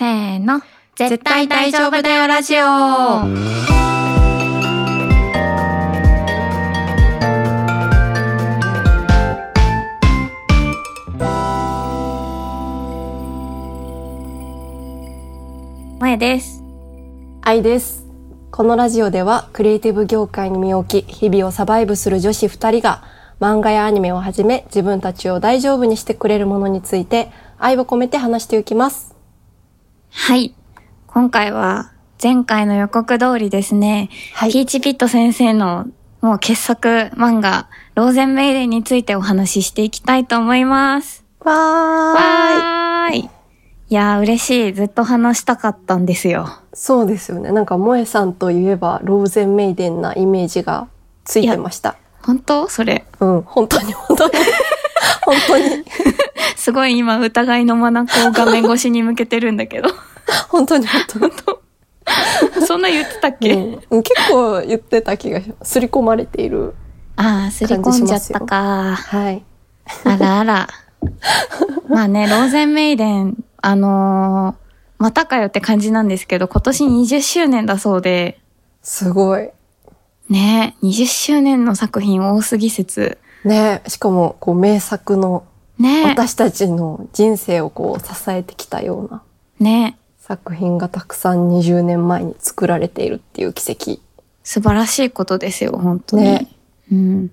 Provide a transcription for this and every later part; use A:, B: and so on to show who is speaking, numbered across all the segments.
A: せーの。絶対大丈夫だよラジオ萌です。
B: 愛です。このラジオではクリエイティブ業界に身を置き、日々をサバイブする女子二人が漫画やアニメをはじめ自分たちを大丈夫にしてくれるものについて愛を込めて話していきます。
A: はい。今回は前回の予告通りですね、
B: はい
A: ピーチピット先生のもう傑作漫画、ローゼンメイデンについてお話ししていきたいと思います。
B: わ
A: わーい。いやー嬉しい。ずっと話したかったんですよ。
B: そうですよね。なんか萌えさんといえばローゼンメイデンなイメージがついてました。
A: 本当？それ。
B: うん、本当に本当に。本当に。
A: すごい今疑いの眼を画面越しに向けてるんだけど。
B: 本当に本当に。
A: そんな言ってたっけ、
B: うん、結構言ってた気がします。すり込まれている。
A: ああ、すり込んじゃったか。
B: はい。
A: あらあら。まあね、ローゼンメイデン、あのーまたかよって感じなんですけど、今年20周年だそうで、
B: すごい。
A: ね、20周年の作品多すぎ説。
B: ねしかも、こう、名作の
A: ね、
B: 私たちの人生をこう支えてきたような
A: ね、
B: 作品がたくさん20年前に作られているっていう奇跡。
A: 素晴らしいことですよ、本当に。
B: ね
A: うん。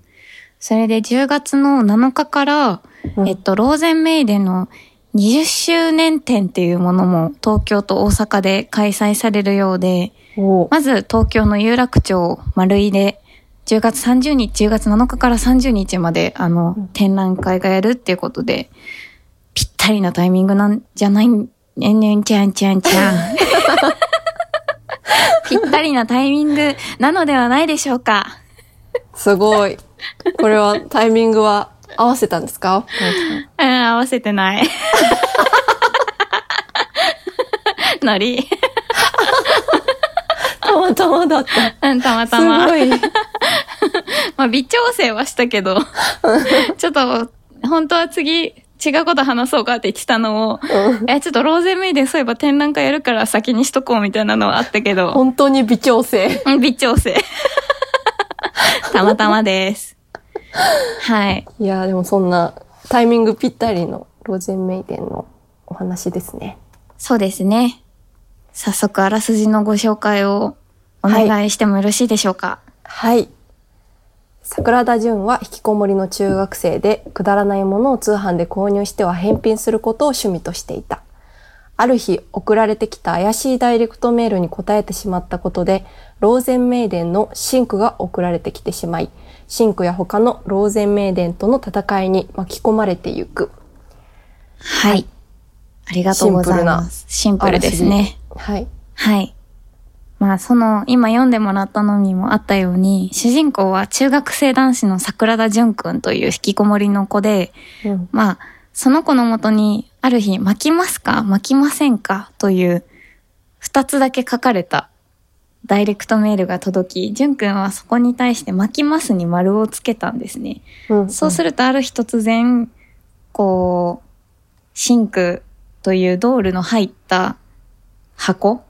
A: それで10月の7日から、
B: うん
A: えっと、ローゼンメイデンの20周年展っていうものも東京と大阪で開催されるようで、
B: お
A: まず東京の有楽町丸井で10月30日、10月7日から30日まであの、展覧会がやるっていうことで、ぴったりなタイミングなんじゃない？ん、ねんねんちゃんちゃんちゃん。ぴったりなタイミングなのではないでしょうか。
B: すごい。これはタイミングは合わせたんですか？
A: うん、合わせてない。ノリ。
B: たまたまだった。
A: うん、たまたま。
B: すごい。
A: まあ、微調整はしたけど、ちょっと、本当は次、違うこと話そうかって言ってたのを、え、ちょっとローゼンメイデンそういえば展覧会やるから先にしとこうみたいなのはあったけど、
B: 本当に微調整。
A: うん微調整。たまたまです。はい。
B: いやーでもそんなタイミングぴったりのローゼンメイデンのお話ですね。
A: そうですね。早速、あらすじのご紹介をお願いしてもよろしいでしょうか？
B: はい。桜田淳は引きこもりの中学生で、くだらないものを通販で購入しては返品することを趣味としていた。ある日、送られてきた怪しいダイレクトメールに答えてしまったことで、ローゼンメイデンのシンクが送られてきてしまい、シンクや他のローゼンメイデンとの戦いに巻き込まれてゆく。
A: はい。ありがとうございます。シンプルですね。
B: はい。
A: はい。まあ、その、今読んでもらったのにもあったように、主人公は中学生男子の桜田淳くんという引きこもりの子で、
B: うん。
A: まあ、その子のもとに、ある日、巻きますか巻きませんかという、二つだけ書かれたダイレクトメールが届き、淳くんはそこに対して巻きますに丸をつけたんですね。
B: うん。
A: そうするとある日突然、こう、シンクというドールの入った箱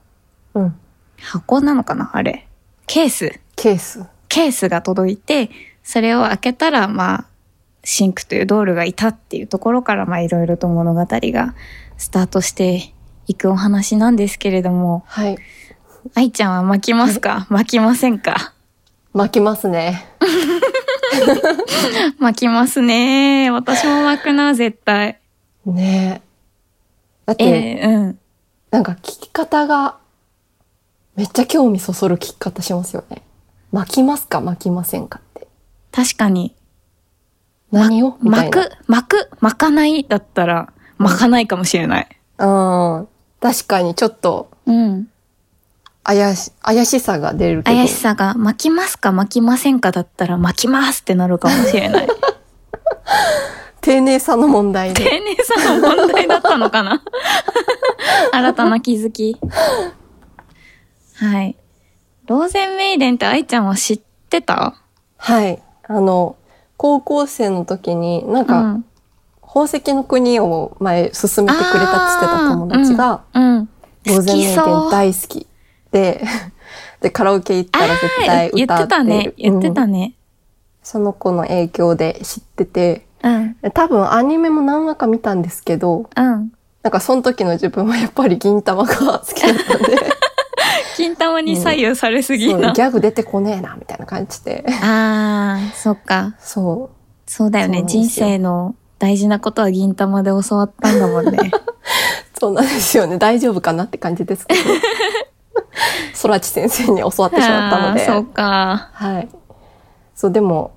B: うん。
A: 箱なのかな？あれ。ケース。
B: ケース。
A: ケースが届いて、それを開けたら、まあ、シンクというドールがいたっていうところから、まあ、いろいろと物語がスタートしていくお話なんですけれども、
B: はい。
A: 愛ちゃんは巻きますか？巻きませんか？
B: 巻きますね。
A: 巻きますね。私も巻くな、絶対。
B: ねえ。だって、
A: ええうん。
B: なんか聞き方が、めっちゃ興味そそる聞き方しますよね。巻きますか？巻きませんかって。
A: 確かに。
B: 何を？みたいな。
A: 巻く、巻く、巻かないだったら、巻かないかもしれない。
B: うん。確かにちょっと
A: うん。
B: 怪し、怪しさが出るけど。
A: 怪しさが、巻きますか？巻きませんかだったら、巻きますってなるかもしれない。
B: 丁寧さの問題で。
A: 丁寧さの問題だったのかな？新たな気づき。はい。ローゼンメイデンって愛ちゃんは知ってた？
B: はい。あの、高校生の時に、なんか、
A: うん
B: 宝石の国を前進めてくれたって言ってた友達が、
A: うん。
B: ローゼンメイデン大好き。で、で、カラオケ行ったら絶対
A: 言って
B: 歌ってる。
A: たね。言ってた
B: うん
A: ね。
B: その子の影響で知ってて、
A: うん。
B: 多分アニメも何話か見たんですけど、
A: うん。
B: なんかその時の自分はやっぱり銀玉が好きだったんで、
A: 金玉に左右されすぎな。
B: そうギャグ出てこねえな、みたいな感じで。
A: ああ、そっか。
B: そ
A: そうだよね。人生の大事なことは銀玉で教わったんだもんね。
B: う。そうなんですよね。大丈夫かなって感じですけど。空知先生に教わってしまったので。
A: そうか。
B: はい。そう、でも、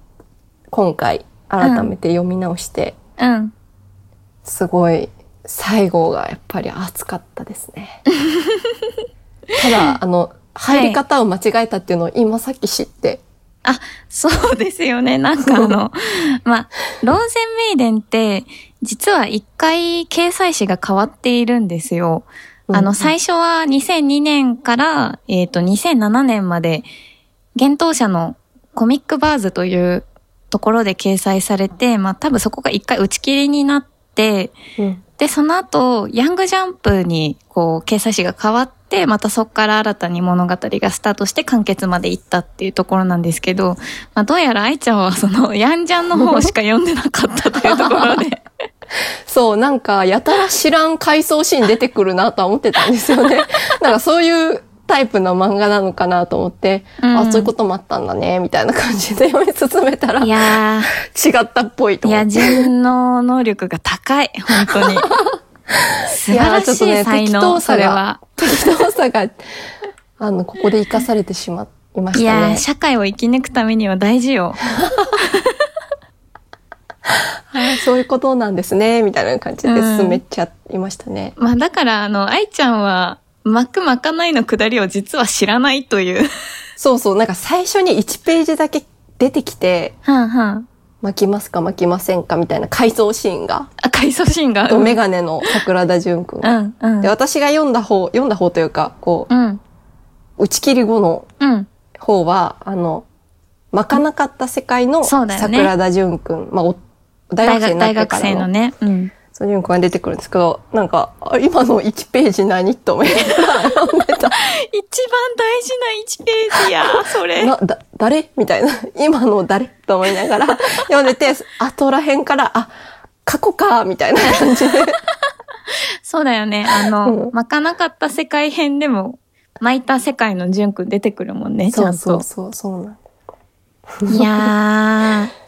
B: 今回、改めて読み直して、
A: うん。
B: すごい、最後がやっぱり熱かったですね。ただ、あの、入り方を間違えたっていうのを今さっき知って、
A: あ、そうですよね。なんかあの、まあ、ローゼンメイデンって、実は一回掲載誌が変わっているんですよ。あの、最初は2002年から、えっ、と、2007年まで、幻冬者のコミックバーズというところで掲載されて、まあ多分そこが一回打ち切りになって、
B: うん
A: で、その後、ヤングジャンプに、こう、掲載誌が変わって、またそこから新たに物語がスタートして完結まで行ったっていうところなんですけど、まあ、どうやら愛ちゃんはその、ヤンジャンの方しか読んでなかったというところで、
B: そう、なんか、やたら知らん回想シーン出てくるなとは思ってたんですよね。なんかそういうタイプの漫画なのかなと思って、
A: うん
B: あ、そういうこともあったんだね、みたいな感じで 読み進めたら、
A: い
B: 違
A: や
B: ったっぽいと
A: ー、いや、
B: 思って。
A: 人の能力が高い、本当に。素晴らし
B: いね適当さが。適当さが、あの、ここで生かされてしまいま
A: いやー、
B: したね。
A: 社会を生き抜くためには大事よ。
B: はいそういうことなんですね、みたいな感じで
A: うん
B: 進めちゃいましたね。
A: まあだから、あの、愛ちゃんは、巻く巻かないのくだりを実は知らないという。
B: そうそう、なんか最初に1ページだけ出てきて、
A: はんはん。
B: 巻きますか巻きませんかみたいな回想シーンが、
A: あ、回想シーンが。
B: とメガネの桜田淳くん。
A: うん、うん。
B: で、私が読んだ方、読んだ方というか、こう、
A: うん、
B: 打ち切り後の
A: うん。
B: 方は、あの、巻かなかった世界の桜田淳くん、まあ、お大学生になって
A: 大学
B: からの
A: 生のね。うん。
B: そういうのが出てくるんですけど、なんか、あ今の1ページ何？と思いながら読んでた。
A: 一番大事な1ページや、それ。
B: な、だ、誰？みたいな。今の誰？と思いながら読んでて、後らへんから、あ、過去かみたいな感じで。
A: そうだよね。あの、
B: うん
A: 巻かなかった世界編でも、巻いた世界の純くん出てくるもんね、ち
B: そう
A: ゃんと。
B: そうそう、そうなん
A: いやー。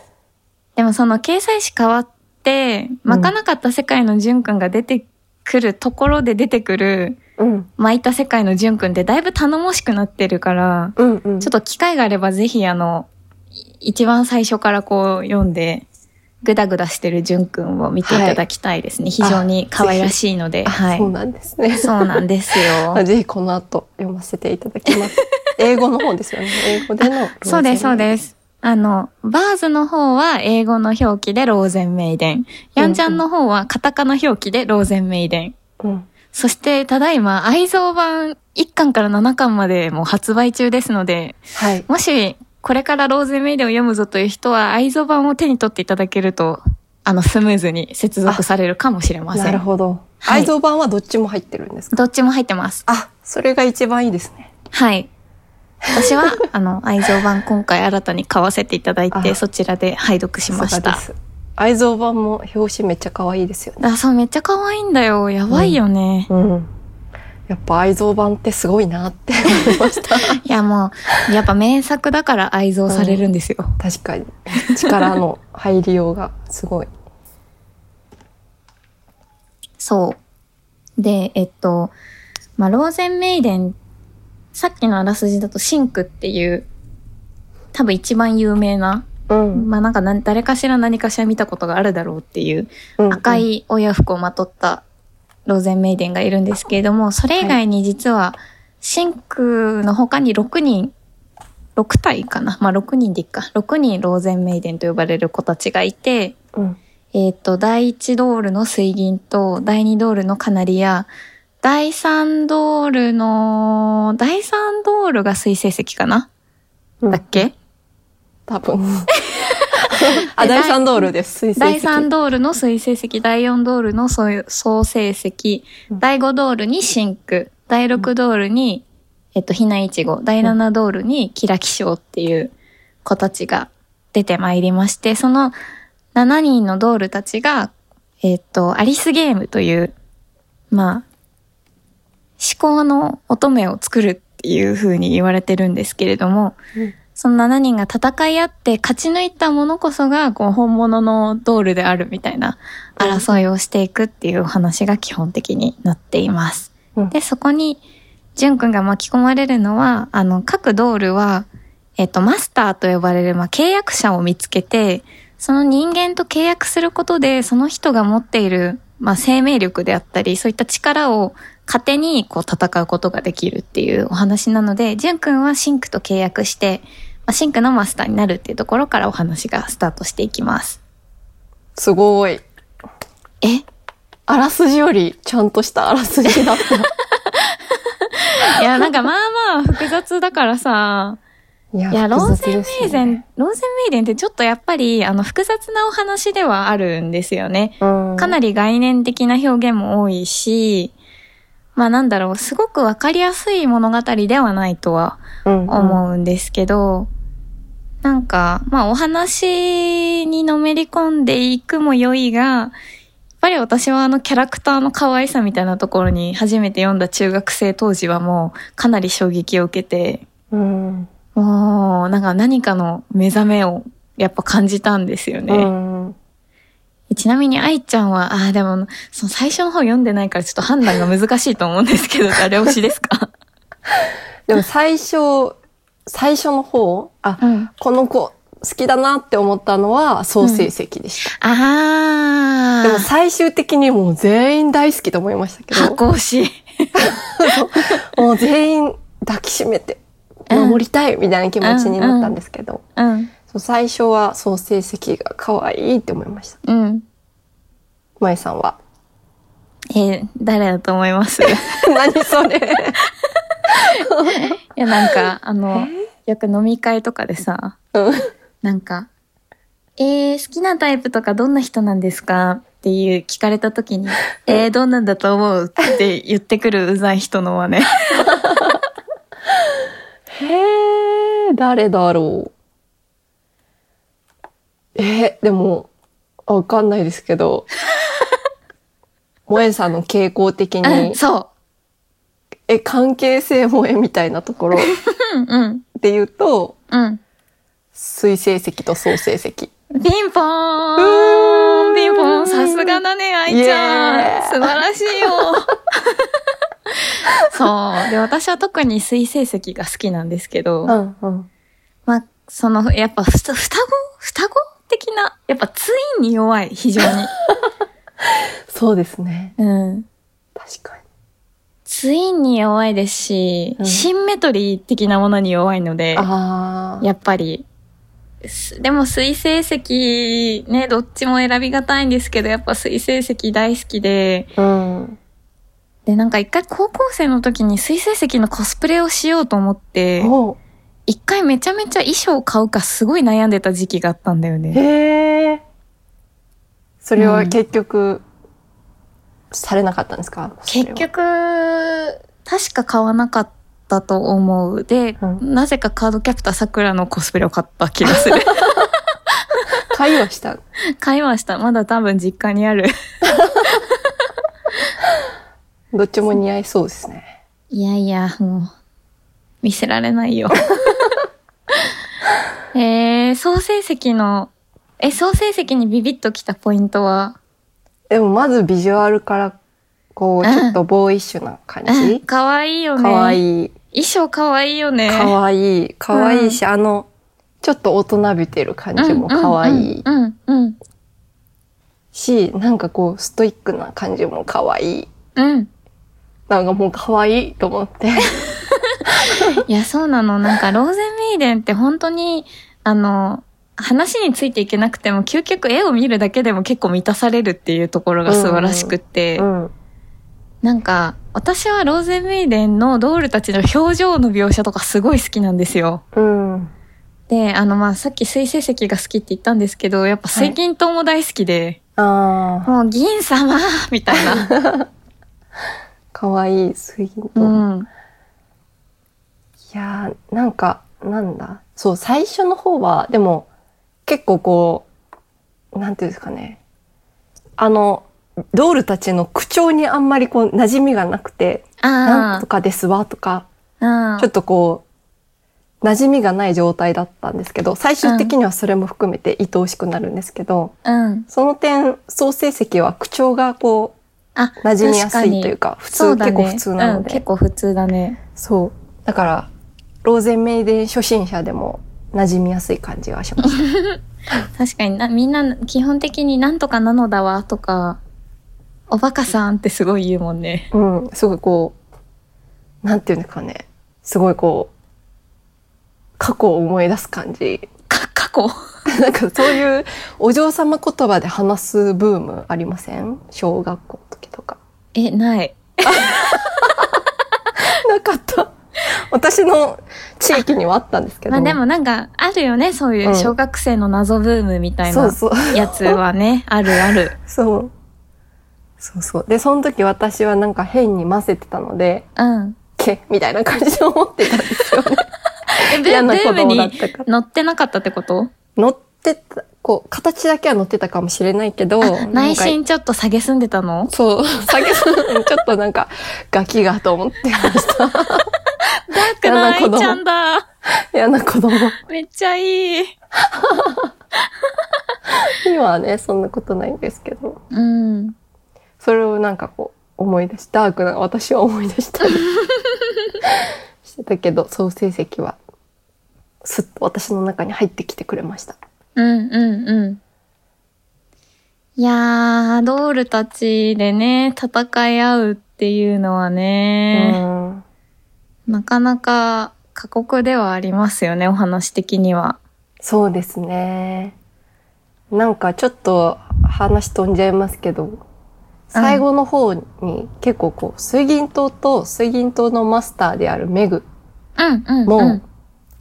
A: でもその掲載誌変わって、巻かなかった世界の純くんが出てくるところで出てくる、
B: うん。
A: 巻いた世界の純くんってだいぶ頼もしくなってるから、
B: うんうん。
A: ちょっと機会があればぜひあの、い一番最初からこう読んで、ぐだぐだしてる純くんを見ていただきたいですね。非常に可愛らしいので。
B: あ
A: はい
B: そう。なんですね。
A: そうなんですよ
B: あ。ぜひこの後読ませていただきます。英語の方ですよね。英語での。
A: そうです、そうです。あの、バーズの方は英語の表記でローゼンメイデン。ヤンジャンの方はカタカナ表記でローゼンメイデン。
B: うん。
A: そして、ただいま、愛蔵版1巻から7巻までもう発売中ですので、
B: はい。
A: もし、これからローゼンメイデンを読むぞという人は、愛蔵版を手に取っていただけると、あの、スムーズに接続されるかもしれません。
B: なるほど。
A: はい
B: 愛蔵版はどっちも入ってるんですか？
A: どっちも入ってます。
B: あ、それが一番いいですね。
A: はい。私は、あの、愛蔵版今回新たに買わせていただいて、
B: あ
A: そちらで拝読しました。
B: 愛蔵版も表紙めっちゃ可愛いですよね。
A: あ、そう、めっちゃ可愛いんだよ。やばいよね。
B: うん。やっぱ愛蔵版ってすごいなって思いました。
A: いや、もう、やっぱ名作だから愛蔵されるんですよ。
B: 確かに。力の入りようがすごい。
A: そう。で、えっと、まあ、ローゼンメイデン、さっきのあらすじだとシンクっていう、多分一番有名な、
B: うん。
A: まあ、なんか何誰かしら何かしら見たことがあるだろうっていう
B: うん
A: 赤。い親服をまとったローゼンメイデンがいるんですけれども、それ以外に実は、シンクの他に6人、6体かな？まあ6人でいいか。6人ローゼンメイデンと呼ばれる子たちがいて、
B: うん。
A: えっ、と、第1ドールの水銀と、第2ドールのカナリア、第3ドールの、第3ドールが水成石かな、
B: うん
A: だっけ？
B: 多分。あ、第3ドールです。水
A: 第
B: 星
A: 3ドールの水成石、第4ドールの総総成石、
B: うん。
A: 第5ドールにシンク、第6ドールに、えっと、ひないちご、第7ドールにキラキショウっていう子たちが出てまいりまして、その7人のドールたちが、えっと、アリスゲームという、まあ、思考の乙女を作るっていう風に言われてるんですけれども、
B: うん
A: その7人が戦い合って勝ち抜いたものこそが、こう、本物のドールであるみたいな争いをしていくっていうお話が基本的になっています。
B: うん
A: で、そこに、ジュン君が巻き込まれるのは、あの、各ドールは、えっと、マスターと呼ばれる、まあ、契約者を見つけて、その人間と契約することで、その人が持っている、まあ、生命力であったり、そういった力を糧に、こう、戦うことができるっていうお話なので、ジュン君はシンクと契約して、まあ、シンクのマスターになるっていうところからお話がスタートしていきます。
B: すごい。
A: え？
B: あらすじよりちゃんとしたあらすじだった。
A: いや、なんかまあまあ複雑だからさ、
B: いや
A: いや、ローゼンメイデン、
B: ね
A: ローゼンメイデンってちょっとやっぱり、あの、複雑なお話ではあるんですよね。
B: うん
A: かなり概念的な表現も多いし、まあなんだろう、すごくわかりやすい物語ではないとは
B: うん
A: 思うんですけど、なんか、まあお話にのめり込んでいくも良いが、やっぱり私はあのキャラクターの可愛さみたいなところに初めて読んだ中学生当時はもうかなり衝撃を受けて、
B: うん。
A: もうなんか何かの目覚めをやっぱ感じたんですよね。
B: うん。
A: ちなみに愛ちゃんは、ああ、でも、その最初の方読んでないからちょっと判断が難しいと思うんですけど、誰推しですか？
B: でも最初、最初の方、あ、
A: うん。
B: この子好きだなって思ったのは総成績でした。
A: ああ。
B: でも最終的にもう全員大好きと思いましたけど、
A: 箱推し。
B: もう全員抱きしめて
A: うん
B: 守りたいみたいな気持ちになったんですけど、
A: うん。
B: そう最初は総成績が可愛いって思いました。
A: うん。
B: まえさんは？
A: えー誰だと思います？い
B: 何それ？
A: や、なんか、あの、よく飲み会とかでさ、
B: うん。
A: なんか、えー、好きなタイプとかどんな人なんですか？っていう聞かれた時に、え？ー、どんなんだと思う？って言ってくるうざい人のはね。
B: へえ、誰だろう。えーでも、わかんないですけど、萌えさんの傾向的
A: うん、
B: に、
A: そ
B: え、関係性萌えみたいなところ。
A: う。うん、うん、
B: で言うと、
A: うん。
B: 水成績と総成績。
A: ピンポー
B: うーん。
A: ンピンポーン。さすがだね、愛ちゃん。素晴らしいよ そう。で、私は特に水成績が好きなんですけど、
B: ん、うん。
A: まあ、その、やっぱ、双子？双子的な、やっぱツインに弱い、非常に。
B: そうですね。
A: うん。
B: 確か
A: ツインに弱いですし、
B: うん
A: シンメトリー的なものに弱いので。やっぱり、すでも水成績ね、どっちも選びがたいんですけど、やっぱ水成績大好きで、
B: うん。
A: で、なんか一回高校生の時に水成績のコスプレをしようと思って、
B: お
A: 一回めちゃめちゃ衣装を買うかすごい悩んでた時期があったんだよね。
B: へえ。それは結局、されなかったんですか？
A: 結。局、確か買わなかったと思う。で、
B: うん
A: なぜかカードキャプターさくらのコスプレを買った気がする。
B: 会話した？
A: 買いました。まだ多分実家にある。
B: どっちも似合いそうですね。
A: いやいや、もう、見せられないよ。えー、総成績の、え、総成績にビビッときたポイントは、
B: でもまずビジュアルから、こう、ちょっとボーイッシュな感
A: うん、
B: じ。
A: かわいいよね。
B: かわ
A: い。
B: いい。
A: 衣装かわいいよね。
B: かわいい。かわいいし、あの、ちょっと大人びてる感じもかわいい
A: うん、うん、うん。
B: し、なんかこう、ストイックな感じもかわいい。
A: うん。
B: なんかもうかわいいと思って。
A: いや、そうなの。なんか、ローゼンメイデンって本当に、あの、話についていけなくても、究極絵を見るだけでも結構満たされるっていうところが素晴らしくって、
B: うん。
A: なんか、私はローゼンメイデンのドールたちの表情の描写とかすごい好きなんですよ。
B: うん。
A: で、あの、まあ、さっき水成績が好きって言ったんですけど、やっぱ水銀灯も大好きで、
B: ああ、
A: もう銀様みたいな。
B: かかわいい水銀と。
A: うん。
B: いやー、なんか、なんだ？そう、最初の方は、でも、結構こう、なんていうんですかね。あの、ドールたちの口調にあんまりこう、馴染みがなくて、なん
A: あ
B: とかですわとか、
A: あ。
B: ちょっとこう、馴染みがない状態だったんですけど、最終的にはそれも含めて愛おしくなるんですけど、
A: うん。
B: その点、総成績は口調がこ
A: あ、
B: う、馴染みやすいというか、普通、
A: ね。
B: 結構普通なの
A: うん、
B: で。
A: 結構普通だね。
B: そう。だから、ローゼンメイデン初心者でも馴染みやすい感じがしました。
A: 確かにな、みんな基本的になんとかなのだわとか、おバカさんってすごい言うもんね。
B: うん、すごいこう、なんていうんですかね。すごいこう、過去を思い出す感じ。
A: か、過去？
B: なんかそういうお嬢様言葉で話すブームありません？小学校の時とか。
A: え、ない。
B: なかった。私の地域にはあったんですけど。
A: まあでもなんか、あるよね、そういう小学生の謎ブームみたいな
B: そうそう。
A: やつはね、あるある。
B: そう。そうそう。で、その時私はなんか変に混ぜてたので、
A: うん。
B: けみたいな感じで思ってたんですよね。
A: え、ブ
B: 嫌な子
A: ブームに
B: 供だったから。
A: 乗ってなかったってこと
B: 乗ってた、こう、形だけは乗ってたかもしれないけど、
A: 内
B: か
A: 心ちょっと下げすんでたの？
B: そう、先ほどちょっとなんか、ガキがと思ってました。
A: ダークな愛ちゃんだ。
B: 嫌な子供。
A: めっちゃいい。
B: 今はね、そんなことないんですけど、
A: うん。
B: それをなんかこう、思い出し、ダークな私は思い出したりしてたけど、総成績は、すっと私の中に入ってきてくれました。
A: うんうんうん。いやー、ドールたちでね、戦い合うっていうのは
B: う
A: ね、
B: ん。
A: なかなか過酷ではありますよね、お話的には。
B: そうですね。なんかちょっと話飛んじゃいますけど、最後の方に結構こう、水銀島と水銀島のマスターであるメグ
A: うんうん、
B: も、
A: うん。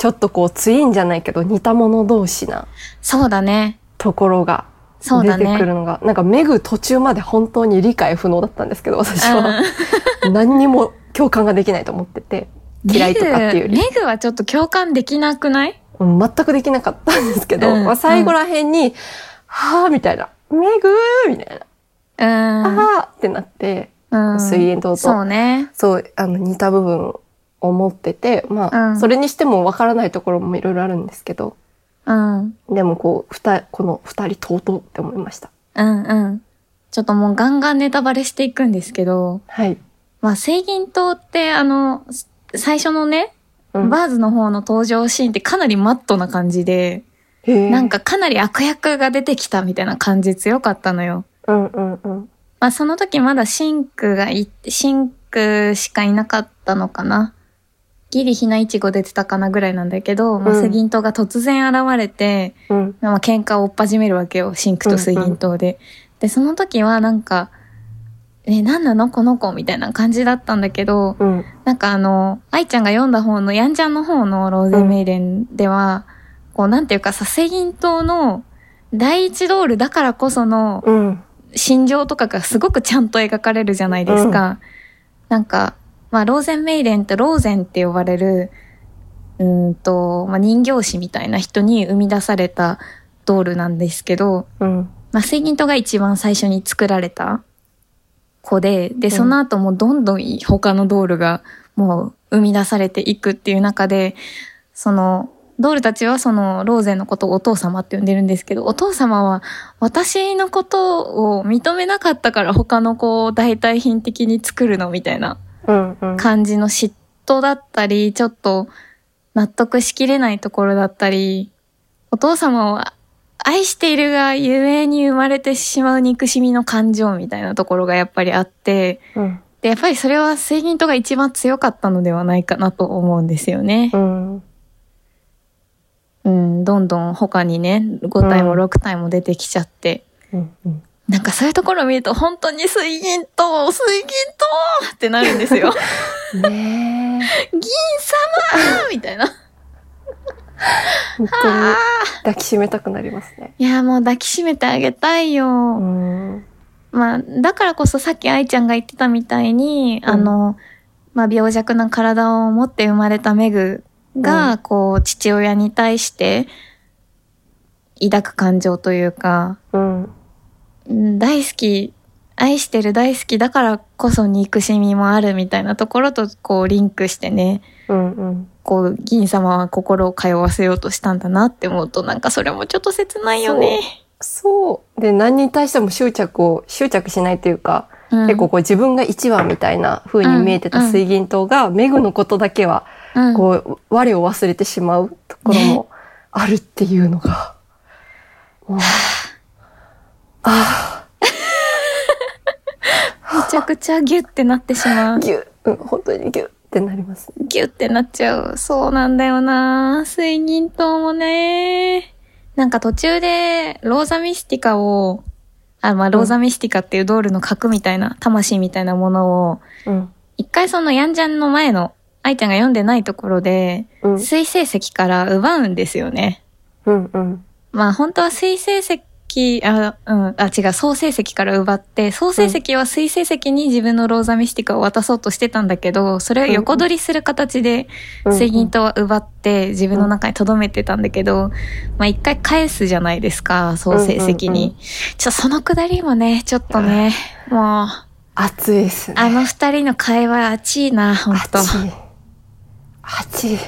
B: ちょっとこう、ツインじゃないけど似た者同士な
A: そうだね。
B: ところが
A: そうだね
B: 出てく。るのが、なんかメグ途中まで本当に理解不能だったんですけど、私は。何にも共感ができないと思ってて、嫌いとかっていうより
A: メグはちょっと共感できなくない？
B: うん全くできなかったんですけど、
A: うん
B: まあ、最後ら辺に、はぁみたいな、メグーみたいな、
A: うん。
B: あーってなって、
A: うん。
B: 水煙島と
A: そうね。
B: そう、あの、似た部分を持ってて、まあ、
A: うん
B: それにしてもわからないところもいろいろあるんですけど、
A: うん。
B: でもこう、ふた、この二人とうとうって思いました。
A: うんうん。ちょっともうガンガンネタバレしていくんですけど、
B: はい。
A: まあ、水銀島ってあの、す最初のね、
B: うん
A: バーズの方の登場シーンってかなりマットな感じで、なん、かかなり悪役が出てきたみたいな感じ強かったのよ。
B: うんうんうん。
A: まあその時まだシンクがい、シンクしかいなかったのかな。ギリひなイチゴ出てたかなぐらいなんだけど、まあ
B: うん
A: 水銀燈が突然現れて、
B: うん。
A: まあ喧嘩をおっ始めるわけよ、真紅と水銀燈で。で、その時はなんか、え、何なの？この子みたいな感じだったんだけど、
B: うん。
A: なんかあの、愛ちゃんが読んだ方の、ヤンジャンの方のローゼンメイデンでは、こうなんていうかさ、水銀島の第一ドールだからこその
B: うん。
A: 心情とかがすごくちゃんと描かれるじゃないですか。なんか、まあ、ローゼンメイデンってローゼンって呼ばれる、うーんと、まあ、人形師みたいな人に生み出されたドールなんですけど、
B: うん。
A: まあ、水銀島が一番最初に作られた子で、で、
B: ん
A: その後もどんどん他のドールがもう生み出されていくっていう中で、その、ドールたちはそのローゼンのことをお父様って呼んでるんですけど、お父様は私のことを認めなかったから他の子を代替品的に作るのみたいな。感じの嫉妬だったり、ちょっと納得しきれないところだったり、お父様を愛しているがゆえに生まれてしまう憎しみの感情みたいなところがやっぱりあって、
B: うん。
A: で、やっぱりそれは水銀とが一番強かったのではないかなと思うんですよね。
B: うん。
A: うん、どんどん他にね、5体も
B: うん
A: 6体も出てきちゃって、
B: うん。うん。
A: なんかそういうところを見ると本当に水銀と、水銀とってなるんですよ。
B: ねえ。
A: 銀様みたいな。
B: 本当に
A: あ
B: 抱きしめたくなりますね。
A: いや、もう抱きしめてあげたいよ。
B: うん。
A: まあ、だからこそさっき愛ちゃんが言ってたみたいに、
B: うん
A: あの、まあ、病弱な体を持って生まれたメグが、
B: う
A: こう、父親に対して、抱く感情というか、
B: うん。
A: うん。大好き、愛してる大好きだからこそ憎しみもあるみたいなところと、こう、リンクしてね、
B: うんうん。
A: こう、銀様は心を通わせようとしたんだなって思うと、なんかそれもちょっと切ないよね。
B: そう。で、何に対しても執着を、執着しないというか、
A: うん。
B: 結構こう自分が一番みたいな風に見えてた水銀灯が、メグのことだけは、
A: うん。
B: こう、我を忘れてしまうところもあるっていうのが、もうあ
A: めちゃくちゃギュってなってしま
B: あ、
A: う。
B: ギュッ、うん、本当にギュッってなりますね。
A: ギュってなっちゃう。そうなんだよな水銀灯もね。なんか途中で、ローザミスティカを、あ、まあ、ローザミスティカっていうドールの核みたいな、魂みたいなものを、
B: うん。
A: 一回そのヤンジャンの前の、愛ちゃんが読んでないところで、
B: うん。
A: 水星石から奪うんですよね。
B: うん。うん。
A: まあ本当は水星石、あ、うん、あ、違う、創世石から奪って、創世石は水星石に自分のローザミスティカを渡そうとしてたんだけど、それを横取りする形で、
B: うん
A: 水銀灯は奪って自分の中に留めてたんだけど、まあ一回返すじゃないですか、創世石
B: うんうんう
A: に。ちょ、そのくだりもね、ちょっとね、もう、
B: 熱いですね。
A: あの二人の会話熱いな、ほんと。
B: 熱い。熱い。い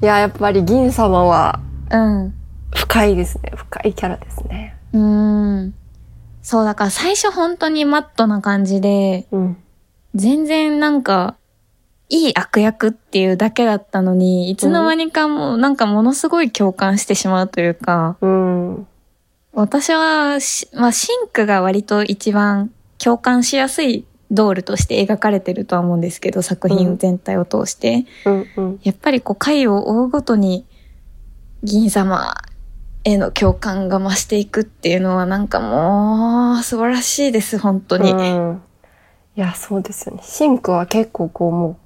B: や、やっぱり銀様は
A: うん。
B: 深いですね。深いキャラですね。
A: うーん。そう、だから最初本当にマットな感じで、
B: うん。
A: 全然なんか、いい悪役っていうだけだったのに、いつの間にかもうなんかものすごい共感してしまうというか、
B: うん。
A: 私はし、まあ、シンクが割と一番共感しやすいドールとして描かれてるとは思うんですけど、作品全体を通して。
B: うん。うん。
A: やっぱりこう回を追うごとに銀様への共感が増していくっていうのはなんかもう素晴らしいです、本当に。
B: うん。いや、そうですよね。シンクは結構こうもう、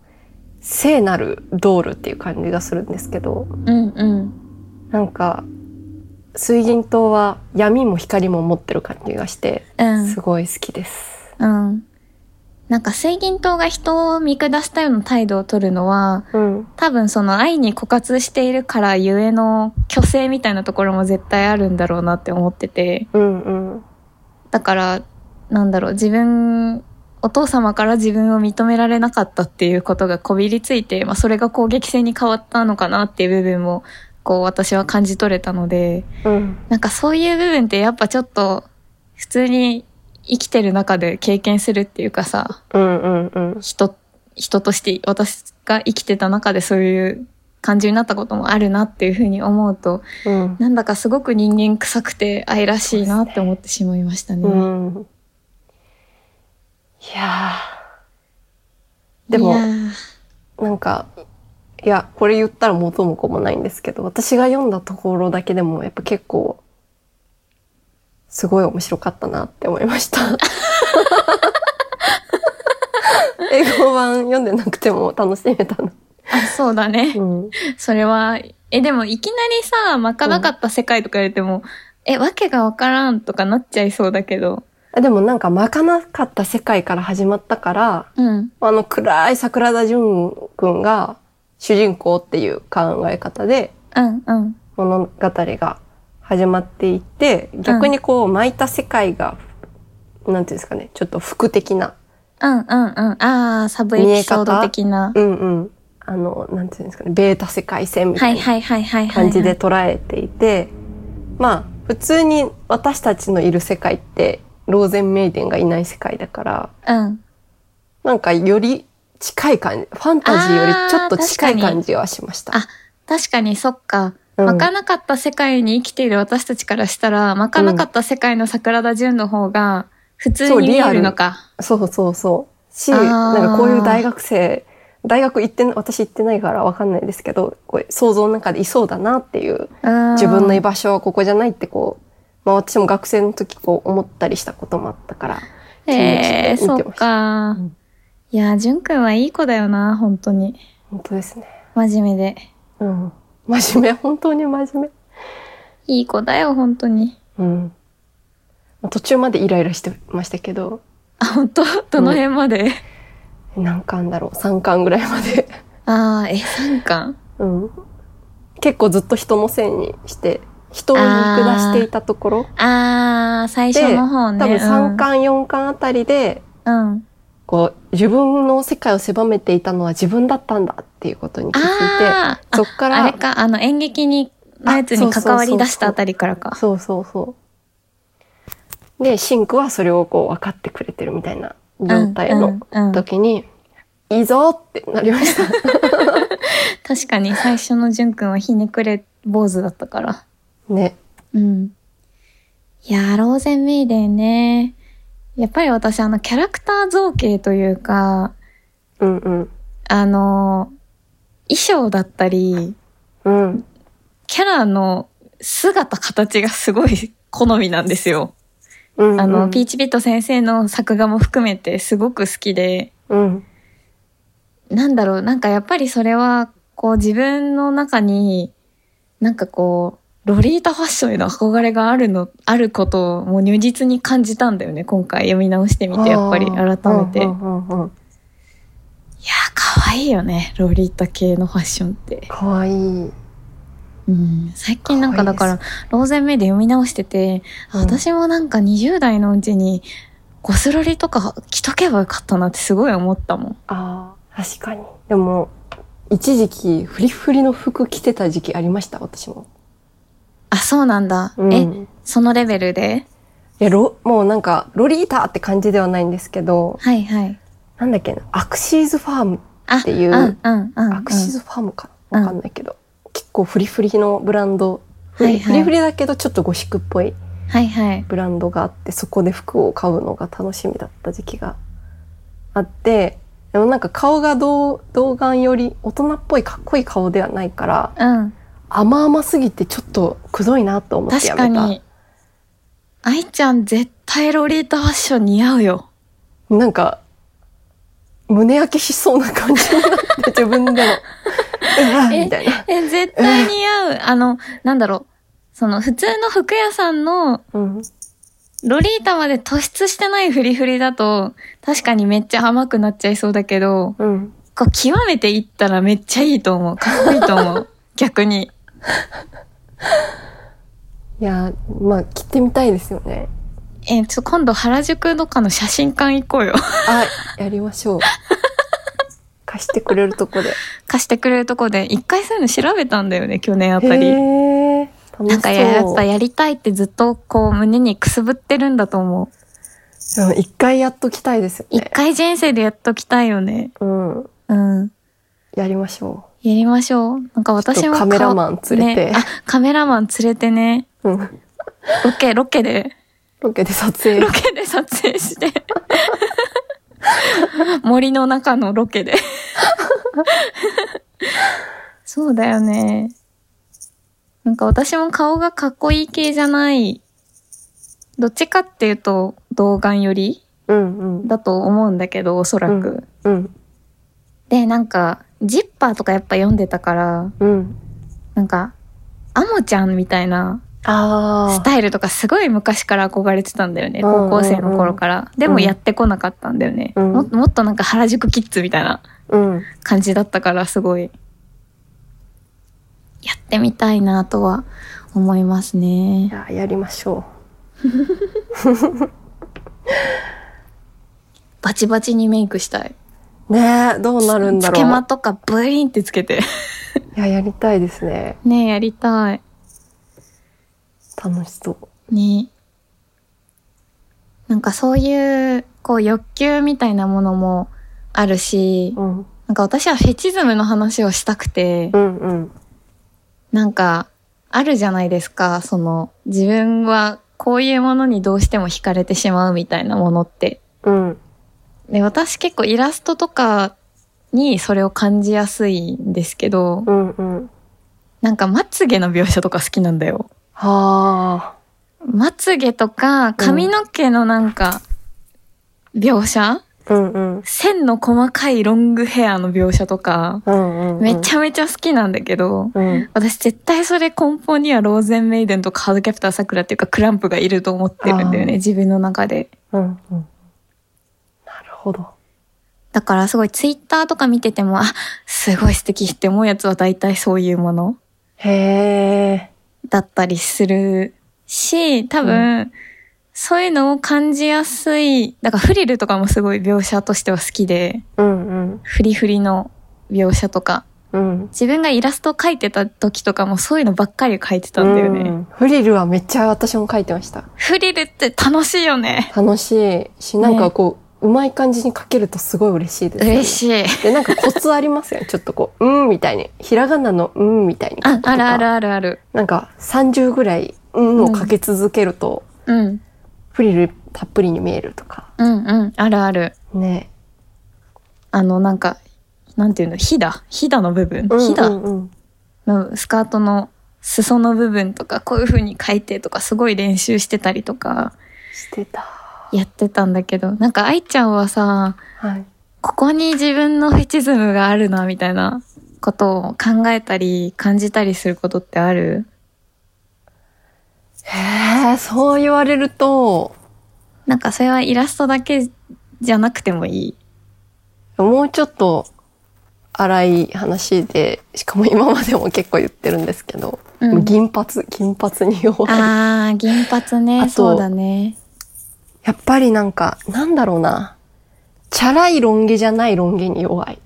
B: 聖なるドールっていう感じがするんですけど、
A: うんうん。
B: なんか、水銀灯は闇も光も持ってる感じがして、
A: うん。
B: すごい好きです。
A: うん。なんか水銀灯が人を見下したような態度を取るのは、
B: うん。
A: 多分その愛に枯渇しているからゆえの虚勢みたいなところも絶対あるんだろうなって思ってて。
B: うんうん。
A: だから、なんだろう、自分、お父様から自分を認められなかったっていうことがこびりついて、まあそれが攻撃性に変わったのかなっていう部分も、こう私は感じ取れたので、
B: うん。
A: なんかそういう部分ってやっぱちょっと、普通に生きてる中で経験するっていうかさ、
B: うんうんうん。
A: 人、人として私が生きてた中でそういう感じになったこともあるなっていうふうに思うと、
B: うん。
A: なんだかすごく人間臭くて愛らしいなって思ってしまいましたね。
B: うん。いやーでもなんか、いや、これ言ったら元も子もないんですけど、私が読んだところだけでもやっぱ結構、すごい面白かったなって思いました。英語版読んでなくても楽しめたな。
A: あ、そうだね。
B: うん。
A: それは、え、でもいきなりさ、まかなかった世界とか言われても、え、わけがわからんとかなっちゃいそうだけど。
B: あでもなんかまかなかった世界から始まったから、
A: うん。
B: あの暗い桜田淳くんが主人公っていう考え方で
A: うん、うん。
B: 物語が始まっていって、逆にこう巻いた世界が、なんていうんですかね、ちょっと服的な、
A: うん、うん、うん。ああ、サブエピソード的な。
B: うんうん、あの、なんていうんですかね、ベータ世界線みた
A: はいい
B: な。感じで。捉えていて、まあ、普通に私たちのいる世界って、ローゼンメイデンがいない世界だから、
A: うん。
B: なんかより近い感じ、ファンタジーよりちょっと近い感じはしました。
A: あ、確かにそっか。
B: うん
A: まかなかった世界に生きている私たちからしたら、まかなかった世界の桜田純の方が普通に見えるのか。
B: そうそうそう。し、
A: あー
B: なんかこういう大学生、大学行ってな、私行ってないからわかんないですけど、こう想像の中でいそうだなっていう、自
A: 自
B: 分の居場所はここじゃないってこう、まあ私も学生の時こう思ったりしたこともあったから、
A: ええそっ
B: 気持ちで見てました
A: か。
B: うん
A: いや、純くんはいい子だよな、本当に。
B: 本当ですね。
A: 真面目で。
B: うん。真面目、本当に真面目。
A: いい子だよ、本当に。
B: うん。途中までイライラしてましたけど、
A: あ、本当？どの辺まで、
B: 何巻だろう ?3 巻ぐらいまで。
A: ああ、え、3巻？
B: うん。結構ずっと人のせいにして、人を見下していたところ
A: ああ、最初
B: で、
A: の方ね。
B: 多分3巻、4巻あたりで、
A: うん。うん。
B: こう、自分の世界を狭めていたのは自分だったんだっていうことに気づいて、
A: ああ、
B: そっから、
A: あれか、あの演劇に、のやつに関わり出したあたりからか。
B: そうそうそう。で、シンクはそれをこう分かってくれてるみたいな状態の
A: うんうんうん
B: 時に、いいぞってなりました。
A: 確かに最初のじゅんくんはひねくれ坊主だったから。
B: ね。
A: うん。いやー、ローゼンメイデンね。やっぱり私あのキャラクター造形というか、
B: うんうん。
A: あのー衣装だったり、
B: うん。
A: キャラの姿形がすごい好みなんですよ。
B: うん、うん。
A: あの、ピーチビット先生の作画も含めてすごく好きで、
B: うん。
A: なんだろう、なんかやっぱりそれは、こう自分の中に、なんかこう、ロリータファッションへの憧れがあるの、あることをもう如実に感じたんだよね、今回読み直してみて、やっぱり改めて。いや。ー、可愛いよね、ロリータ系のファッションって。
B: かわいい。
A: うん、最近なんかだから、
B: 可
A: ローゼンメイで読み直してて、
B: うん
A: 私もなんか20代のうちに、ゴスロリとか着とけばよかったなってすごい思ったもん。
B: ああ、確かに。でも、一時期、フリフリの服着てた時期ありました、私も。
A: あ、そうなんだ。
B: うん、
A: え、
B: い
A: そのレベルで？
B: や、ロ、もうなんか、ロリータって感じではないんですけど、
A: はいはい。
B: なんだっけな、アクシーズファーム、
A: あ、
B: っていう
A: うんうんうん、うん。
B: アクシーズファームか？なわかんないけど、結構フリフリのブランド、フリ,、
A: はいはい
B: フリフリだけどちょっとゴシックっぽい
A: はいはい。
B: ブランドがあって、そこで服を買うのが楽しみだった時期があって、でもなんか顔が童童顔より大人っぽいかっこいい顔ではないから、
A: うん。
B: 甘々すぎてちょっとくどいなと思ってやめた。
A: 確かに。愛ちゃん絶対ロリータファッション似合うよ。
B: なんか、胸焼けしそうな感じになって 自分でも、うわみたいな。
A: え、絶対似合う。あの、なんだろう。その普通の服屋さんの
B: うん。
A: ロリータまで突出してないフリフリだと、確かにめっちゃ甘くなっちゃいそうだけど、
B: うん。
A: こう極めていったらめっちゃいいと思う。かっこいいと思う。逆に。
B: いや、まあ、着てみたいですよね。
A: え、ちょ、今度原宿とかの写真館行こうよ。
B: あ、やりましょう。貸してくれるとこで。
A: 貸してくれるとこで、一回そういうの調べたんだよね、去年あたり。
B: へー楽しそう。
A: なんかやっぱやりたいってずっとこう胸にくすぶってるんだと思う。
B: 一回やっときたいですよね。
A: 一回人生でやっときたいよね。
B: うん。
A: うん。
B: やりましょ
A: やりましょう。なんか私も
B: カメラマン連れて
A: ねあ、カメラマン連れてね。
B: う。うん。
A: ロケ、ロケで、
B: ロケで撮影
A: ロ。ケで撮影して。森の中のロケで。そうだよね。なんか私も顔がかっこいい系じゃない。どっちかっていうと、童顔より
B: うんうん。
A: だと思うんだけど、おそらく。
B: うん。
A: で、なんか、ジッパーとかやっぱ読んでたから、
B: うん。
A: なんか、アモちゃんみたいな
B: あ
A: スタイルとかすごい昔から憧れてたんだよね。
B: うん
A: 高校生の頃から。でもやってこなかったんだよね。
B: うん
A: ももっとなんか原宿キッズみたいな。感じだったからすごい、やってみたいなとは思います
B: い
A: ね。
B: や、やりましょ
A: バチバチにメイクしたい。
B: う。ねえ、どうなるんだ
A: つけ
B: ろう。
A: まとかブリンってつけて。
B: いや、やりたいですね。
A: ねやりたい。
B: 楽しそう。
A: ねなんかそういう、こう欲求みたいなものもあるし、
B: うん。
A: なんか私はフェチズムの話をしたくて、
B: うんうん。
A: なんかあるじゃないですか、その自分はこういうものにどうしても惹かれてしまうみたいなものって。
B: うん。
A: で、私結構イラストとかにそれを感じやすいんですけど、
B: うんうん。
A: なんかまつげの描写とか好きなんだよ。
B: はあ。
A: まつげとか髪の毛のなんか描写、
B: ううんうん。
A: 線の細かいロングヘアの描写とか、
B: うんうん、うん。
A: めちゃめちゃ好きなんだけど、
B: うん。
A: 私絶対それ根本にはローゼンメイデンとかハードキャプターさくらっていうかクランプがいると思ってるんだよね、自分の中で。
B: うんうん。なるほど。
A: だからすごいツイッターとか見てても、あ、すごい素敵って思うやつは大体そういうもの
B: へえ。
A: だったりするし、多分、そういうのを感じやすい、だからフリルとかもすごい描写としては好きで、
B: うんうん。
A: フリフリの描写とか、
B: うん。
A: 自分がイラストを描いてた時とかもそういうのばっかり描いてたんだよね。
B: うんフリルはめっちゃ私も書いてました。
A: フリルって楽しいよね。
B: 楽しいし、なんかこう、うまい感じに書けるとすごい嬉しいですよね。
A: 嬉しい。
B: で、なんかコツありますよね。ちょっとこう、うんみたいに。ひらがなのうんみたいに書
A: あ。あるあるあるある。
B: なんか30ぐらいうんをかけ続けると、
A: うん。
B: フリルたっぷりに見えるとか。
A: うんうん。あるある。
B: ね。
A: あの、なんか、なんていうの、ひだ？ひだの部分？
B: うん
A: ひだ
B: うんうん
A: のスカートの裾の部分とか、こういう風に書いてとか、すごい練習してたりとか、
B: してた。
A: やってたんだけど、なんか愛ちゃんはさ、
B: はい。
A: ここに自分のフェチズムがあるな、みたいなことを考えたり、感じたりすることってある？
B: へえ、そう言われると、
A: なんかそれはイラストだけじゃなくてもいい？
B: もうちょっと荒い話で、しかも今までも結構言ってるんですけど、
A: うん
B: 銀髪、金髪に弱い。
A: あー、銀髪ね。そうだね。
B: やっぱりなんか、なんだろうな。チャラいロン毛じゃないロン毛に弱い。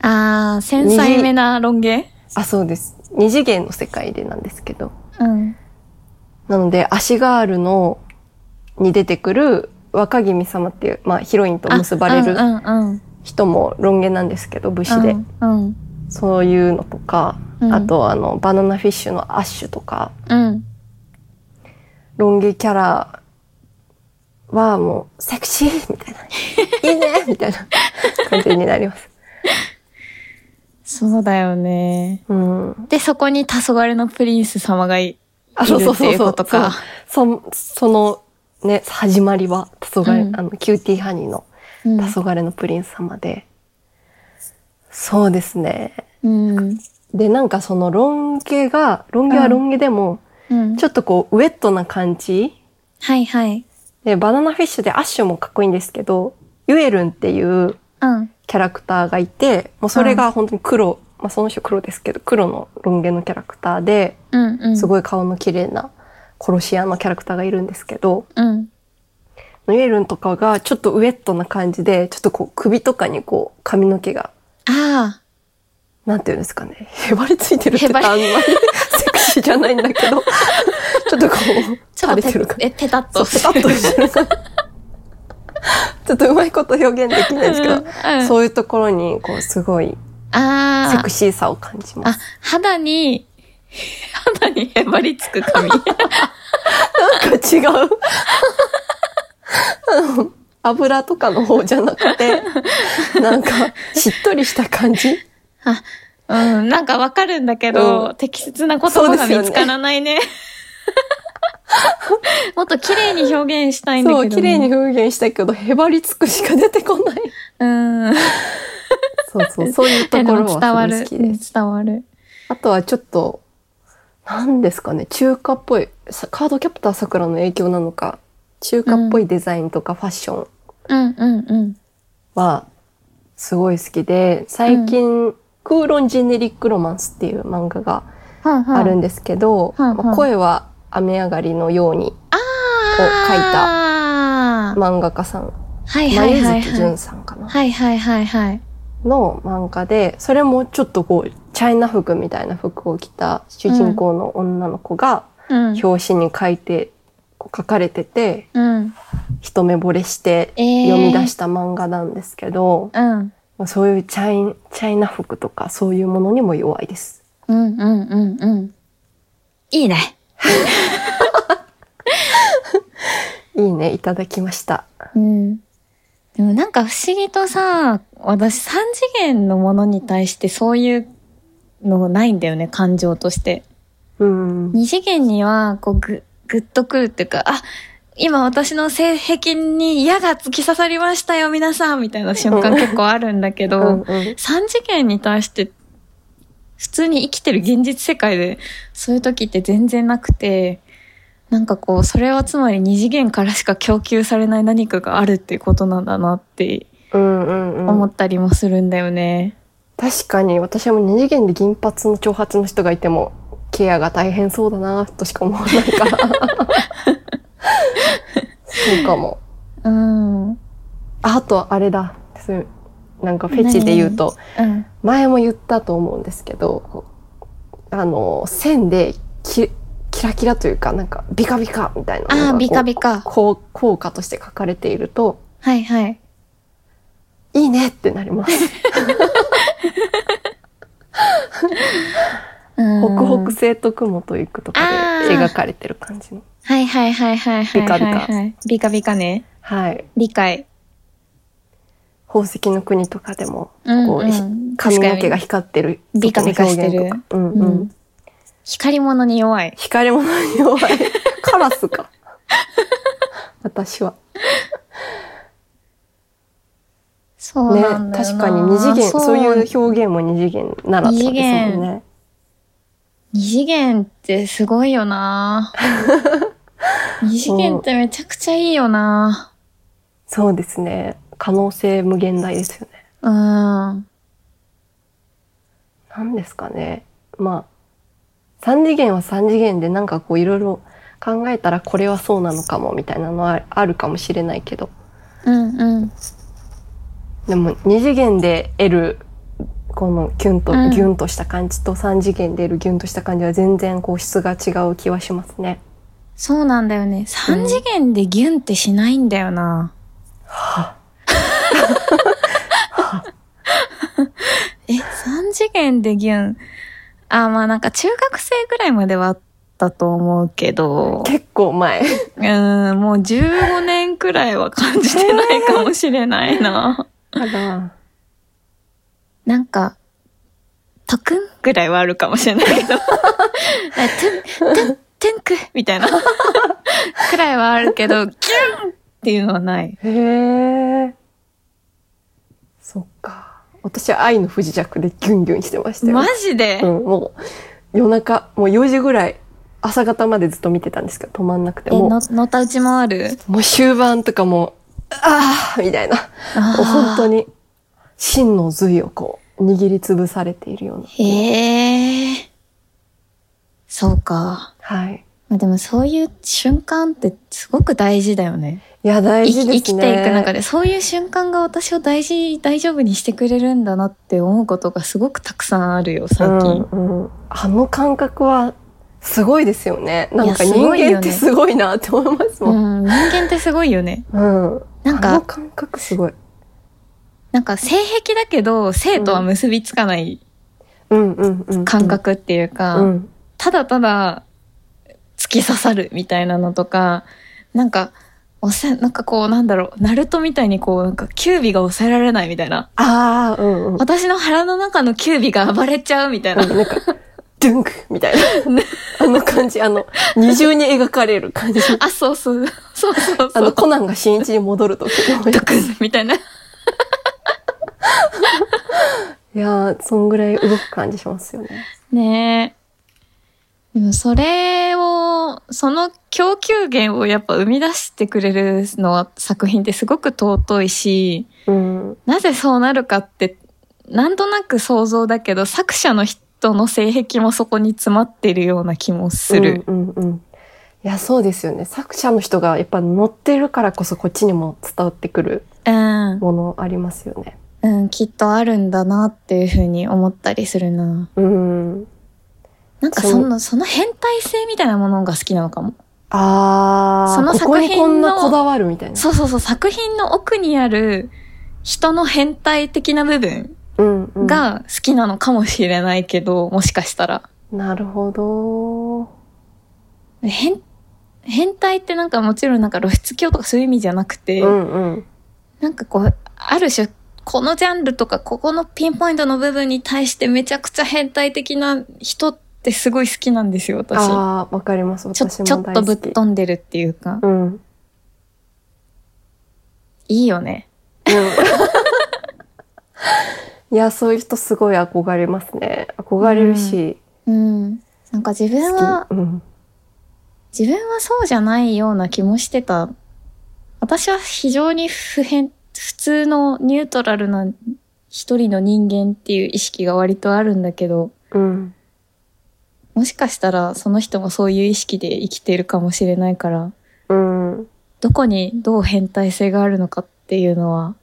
A: あー、繊細めなロン毛？
B: あ、そうです。二次元の世界でなんですけど。
A: うん。
B: なので、足ガールの、に出てくる若君様っていう、まあヒロインと結ばれる。人もロン毛なんですけど、武士で。
A: うん。うん。
B: そういうのとか、
A: うん
B: あとあの、バナナフィッシュのアッシュとか、
A: うん。
B: ロン毛キャラはもう、セクシーみたいな。いいねみたいな感じになります。
A: そうだよね。
B: うん。
A: で、そこに黄昏のプリンス様がいい
B: あ、
A: る
B: そうそう
A: っていうう
B: そそう。
A: ことか。
B: そそのね、始まりは、黄昏、
A: うん
B: あの、キューティーハニーの
A: うん
B: 黄昏のプリンス様で、そうですね。
A: うん。
B: で、なんかそのロン毛が、ロン毛はロン毛でも、
A: うん。
B: ちょっとこう、ウェットな感じ
A: はいはい。
B: で、バナナフィッシュでアッシュもかっこいいんですけど、ユエルンっていう
A: うん。
B: キャラクターがいて、もうそれが本当に黒、まあその人黒ですけど、黒のロン毛のキャラクターで、
A: うんうん。い。
B: すごい顔の綺麗な殺し屋のキャラクターがいるんですけど、
A: うん。
B: ユエルンとかがちょっとウェットな感じで、ちょっとこう首とかにこう髪の毛が、
A: あ
B: なんていうんですかね、へばりついてるって言ったらあんまり セクシーじゃないんだけど、ちょっとこう、垂れてる感じ。
A: え、ペタッと。
B: ペタッとしてる感じ。ちょっとうまいこと表現できないですけど、
A: うんうん
B: そういうところに、こう、すごい、
A: ああ
B: セク。シーさを感じま
A: あ
B: す。、
A: 肌に、肌にへばりつく髪。
B: なんか違う。あの油とかの方じゃなくて、なんか、しっとりした感じ？
A: あ、うん、なんかわかるんだけど、
B: うん
A: 適切な言葉が見つからないね。もっと綺麗に表現したいんだけど、
B: そう、
A: ね。
B: 綺麗に表現したいけど、へばりつくしか出てこない。
A: うん。
B: そうそう、そういうところは
A: 伝わる。伝わる。
B: あとはちょっと、なんですかね、中華っぽい、さカードキャプターさくらの影響なのか、中華っぽいデザインとかファッション
A: うんうんうん。
B: はすごい好きで、最近、クーロンジェネリックロマンスっていう漫画があるんですけど、
A: うんうん
B: まあ声は雨上がりのように
A: あ
B: 書いた漫画家さん、
A: はいはいはいはい。
B: 淳さんかな、
A: はいはいはいはい。
B: の漫画で、それもちょっとこう、チャイナ服みたいな服を着た主人公の女の子が
A: うん。
B: 表紙に書いて、こう書かれてて、
A: うん。
B: 一目惚れして
A: えー
B: 読み出した漫画なんですけど、
A: うん。
B: まあそういうチャイチャイナ服とかそういうものにも弱いです。
A: うんうんうんうん。いいね。
B: いいね、いただきました。
A: うん。でもなんか不思議とさ、私三次元のものに対してそういうのないんだよね、感情として。
B: うん。
A: 二次元には、こう、ぐ、ぐっとくるっていうか、あ、今私の性癖に矢が突き刺さりましたよ、皆さんみたいな瞬間結構あるんだけど、
B: うんうん
A: 三次元に対して普通に生きてる現実世界でそういう時って全然なくて、なんかこう、それはつまり二次元からしか供給されない何かがあるっていうことなんだなって
B: うんうんうん
A: 思ったりもするんだよね。
B: 確かに私も二次元で銀髪の長髪の人がいてもケアが大変そうだなとしか思わないから そうかも
A: うん。うん。
B: ああとあれだなんかフェチで言うと前も言ったと思うんですけどあの線でキキラキラというかなんかビカビカみたいな
A: ああ、ビカ
B: こ
A: ビカ
B: う。こう効果として書かれていると
A: はいはい。
B: いいねってなります。
A: うん
B: 北北西と雲と行くとかで描かれてる感じの。
A: はいはいはいはいはい。
B: ビカビカ
A: はいビカビカね。
B: はい。
A: 理解。
B: 宝石の国とかでも、
A: うん
B: こう、ひ
A: うん
B: 髪の毛が光ってる
A: ビカビカしてる
B: 時の表現とか。うん
A: う
B: うん。
A: ん。光り物に弱い。
B: 光り物に弱い。カラスか。私は。ね、
A: そうなんだよな
B: 確かに二次元、
A: そ
B: そういう表現も二次元ならったんですもん
A: 二次元
B: ね。
A: 二次元ってすごいよな 二次元ってめちゃくちゃいいよな
B: そうですね。可能性無限大ですよね。
A: うん。
B: なんですかね。まあ、三次元は三次元でなんかこういろいろ考えたらこれはそうなのかもみたいなのはあるかもしれないけど、
A: うんうん。
B: でも二次元で得るこのキュンと、
A: うん
B: ギュンとした感じと三次元で得るギュンとした感じは全然こう質が違う気はしますね。
A: そうなんだよね。三次元でギュンってしないんだよな。え、三次元でギュン。あ、まあなんか中学生ぐらいまではあったと思うけど、
B: 結構前。
A: うん、もう15年くらいは感じてないかもしれないな。
B: あら。
A: なんか、トクンぐらいはあるかもしれないけど、トゥン、トゥン、トゥンクみたいな くらいはあるけど、ギュンっていうのはない。
B: へえ。そっか。私は愛の不時着でギュンギュンしてましたよ。
A: マジで、
B: うん、もう夜中、もう4時ぐらい、朝方までずっと見てたんですけど、止まんなくて、
A: え、
B: も
A: の、のたうちもある？
B: う、もう終盤とかもう、ああみたいな。もう本当
A: に。
B: に、真の髄をこう、握りつぶされているような。
A: へえ。そうか。
B: はい。
A: まあでもそういう瞬間ってすごく大事だよね。
B: いや、大
A: 生
B: 事ですね。
A: き生きていく中で、そういう瞬間が私を大事、大丈夫にしてくれるんだなって思うことがすごくたくさんあるよ、最近。
B: うんうん、あの感覚は、すごいですよね。なんか人間ってすごいなって思いますもん。
A: うん、人間ってすごいよね。
B: うん。
A: なんか
B: 感覚すごい。
A: なんか性癖だけど、性とは結びつかない
B: うんうんうん。
A: 感覚っていうか、
B: うん。
A: ただただ突き刺さるみたいなのとか、なんか、おせ、なんかこうなんだろう、ナルトみたいにこうなんかキュービが抑えられないみたいな。
B: ああ、うんうん。
A: 私の腹の中のキュービが暴れちゃうみたいな。
B: なんか、ドゥンクみたいな。あの感じ、あの、二重に描かれる感じ。
A: あ、そうそう。そうそう
B: あの、
A: そう。
B: コナンが新一に戻ると。
A: ドクンみたいな。
B: いやー、そんぐらい動く感じしますよね。
A: ねえ。でもそれを、その供給源をやっぱ生み出してくれるのは作品ってすごく尊いし、
B: うん。
A: なぜそうなるかって、なんとなく想像だけど、作者の人の性癖もそこに詰まってるような気もする。
B: うんうんうん。いや、そうですよね。作者の人がやっぱ乗ってるからこそこっちにも伝わってくる
A: うん。
B: ものありますよね。
A: うん、きっとあるんだなっていうふうに思ったりするな。
B: うん。
A: かその、その変態性みたいなものが好きなのかも。
B: あー、
A: その
B: ここに
A: 作品の
B: こんなこだわるみたいな。
A: そうそうそう、作品の奥にある人の変態的な部分
B: うん、うん。
A: が好きなのかもしれないけど、もしかしたら。
B: なるほど。
A: 変、変態ってなんかもちろんなんか露出狂とかそういう意味じゃなくて、
B: うんうん。
A: なんかこう、ある種、このジャンルとかここのピンポイントの部分に対してめちゃくちゃ変態的な人ってすごい好きなんですよ、私。
B: あー、わかります。
A: ちょ、
B: 私も
A: ちょっとぶっ。飛んでるっていうか。
B: うん。
A: いいよね。
B: いや、そういう人すごい憧れますね。憧れるし、
A: うん。なんか自分は
B: 好き。、うん。
A: 自分はそうじゃないような気もしてた。私は非常に普遍、普通のニュートラルな一人の人間っていう意識が割とあるんだけど、
B: うん。
A: もしかしたらその人もそういう意識で生きているかもしれないから、
B: うん。
A: どこにどう変態性があるのかっていうのは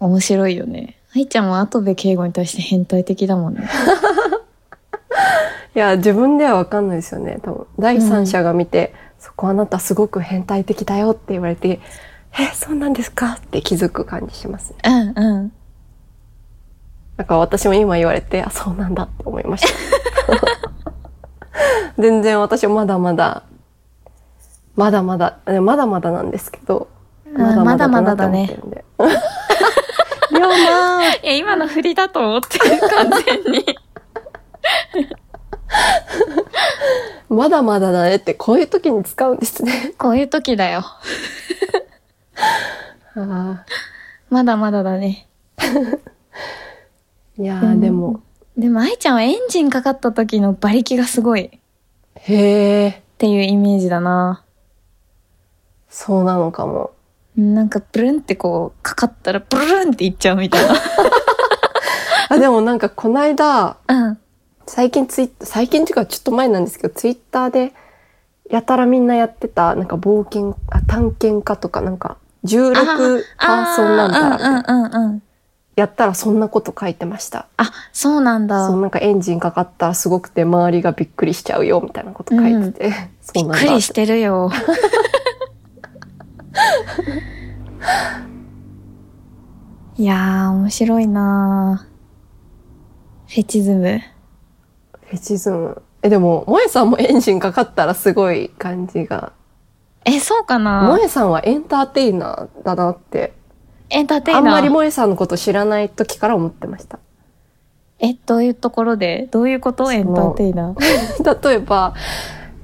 A: 面白いよね。愛ちゃんも跡部敬吾に対して変態的だもんね。
B: いや、自分ではわかんないですよね。多分、第三者が見て、そこあなたすごく変態的だよって言われて、え、そうなんですかって気づく感じしますね。
A: うんうん。
B: だから私も今言われて、あ、そうなんだって思いました。全然私まだまだ、まだまだ、えまだまだなんですけど、
A: うんまだまだだね。
B: いや
A: 今の振りだと思ってる、完全に。
B: まだまだだねってこういう時に使うんですね。
A: こういう時だよ。
B: あ
A: まだまだだね。
B: ーいやでも、
A: でも愛ちゃんはエンジンかかった時の馬力がすごいっ
B: へえ、
A: ていうイメージだな。
B: そうなのかも。
A: なんかブルンってこう、かかったらブルンっていっちゃうみたいな。
B: あ、でもなんかこの間、
A: うん。
B: 最近ツイッ最近っていうかちょっと前なんですけど、ツイッターで、やたらみんなやってた、なんか冒険、あ、探検家とかなんか、16パーソンなんだ
A: うんうん。
B: やったらそんなこと書いてました。
A: あ、そうなんだ。
B: そうなんかエンジンかかったらすごくて周りがびっくりしちゃうよみたいなこと書いてて、そ
A: びっ
B: うなんだ
A: くりしてるよ。いやー、面白いなーフェチズム。
B: フェチズム。え、でも、萌えさんもエンジンかかったらすごい感じが。
A: え、そうかな
B: 萌えさんはエンターテイナーだなって、
A: エンターテイナー。
B: あんまり萌えさんのこと知らない時から思ってました。
A: え、どういうところで？どういうこと？エンターテイナー。
B: 例えば、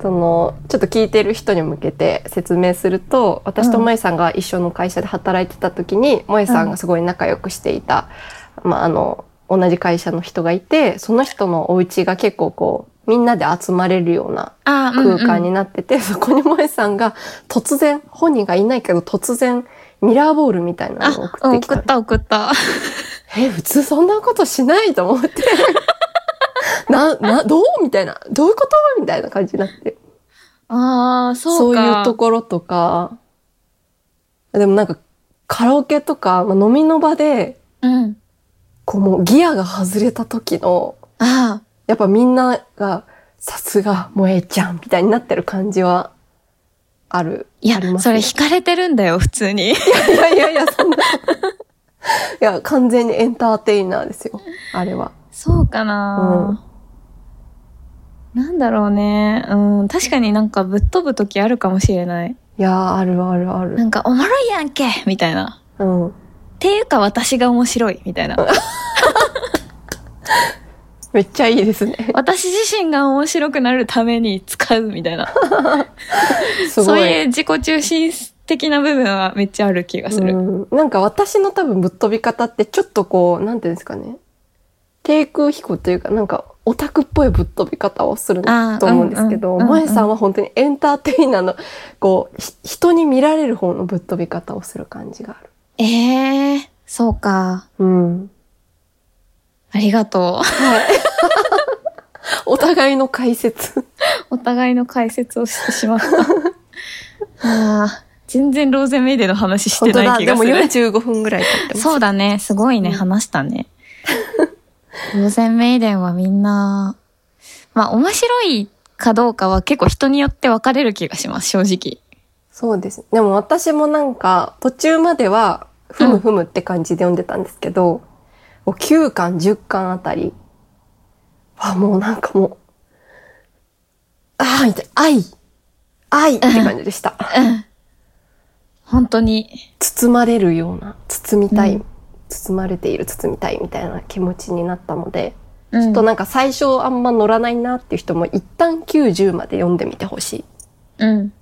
B: その、ちょっと聞いてる人に向けて説明すると、私と萌えさんが一緒の会社で働いてた時に、萌えさんがすごい仲良くしていた、まあ、あの、同じ会社の人がいて、その人のお家が結構こう、みんなで集まれるような空間になってて、そこに萌えさんが突然、本人がいないけど突然、ミラーボールみたいなのを
A: あ、
B: 送ってきた。
A: 送った送った。
B: え、普通そんなことしないと思って。な、な、どうみたいな。どういうことみたいな感じになって。
A: あー、そう
B: そう
A: か。
B: いうところとか。でもなんか、カラオケとか、まあ、飲みの場で、
A: うん。
B: こうもうギアが外れた時の、
A: あ
B: やっぱみんなが、さすが萌えちゃんみたいになってる感じは、ある。
A: ー。いやそれ
B: ね
A: 惹かれてるんだよ、普通に。
B: いやいやいや、そんな。いや、完全にエンターテイナーですよ。あれは。
A: そうかな、なんだろうね。うん。確かになんかぶっ飛ぶ時あるかもしれない。
B: いやー、あるあるある。
A: なんか、おもろいやんけみたいな。
B: うん。
A: っていうか私が面白いみたいな。
B: めっちゃいいですね。
A: 私自身が面白くなるために使うみたいな。そういう自己中心的な部分はめっちゃある気がする。
B: うん、なんか私の多分ぶっ飛び方ってちょっとこう、なんていうんですかね。低空飛行というか、なんかオタクっぽいぶっ飛び方をすると思うんですけど、
A: うんうんうん
B: さんは本当にエンターテイナーの、こう、ひ人に見られる方のぶっ飛び方をする感じがある。
A: ええー、そうか。
B: うん。
A: ありがと
B: お互いの解説。
A: う。お互いの解説をしてしまった。ああ、全然ローゼメイデの話してない気がする。
B: 45分ぐらい経ってます。
A: そうだね。すごいね。
B: うん
A: 話したね。ローゼンメイデンはみんな、まあ面白いかどうかは結構人によって分かれる気がします、正直。
B: そうです。でも私もなんか、途中までは、ふむふむって感じで読んでたんですけど、もう9巻、10巻あたり、あ、もうなんかもう、ああ、みたいな、愛、愛って感じでした。
A: うん。本当に。
B: 包まれるような、包みたい、
A: うん
B: 包まれている、包みたいみたいな気持ちになったので、
A: ちょ
B: ちょっとなんか最初あんま乗らないなっていう人も一旦90まで読んでみてほしい。
A: うん。